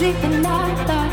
I'm at night.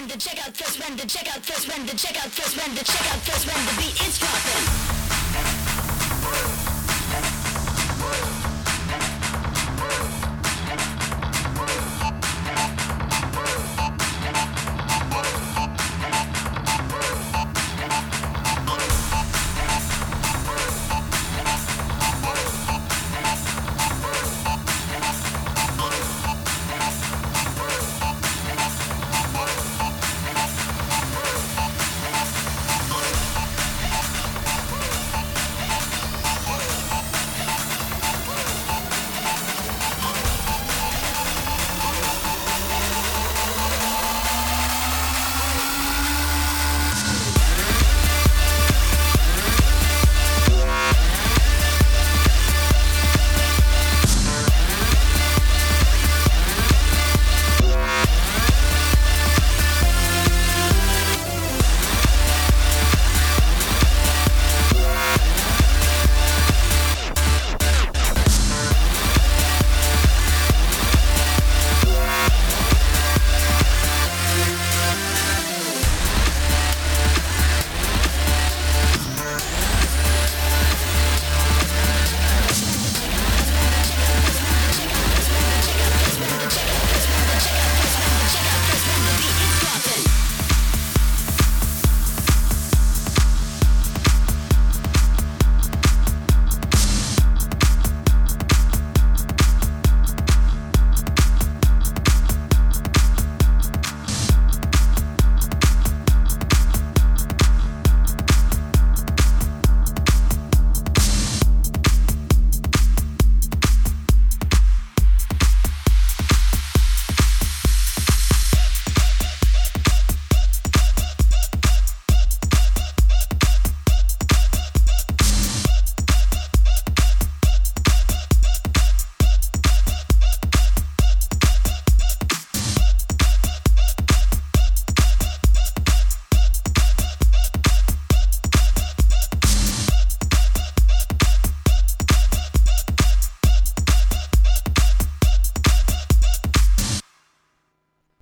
when to check out First, when to check out First, when to check out First, when to check out First, when the beat is dropping.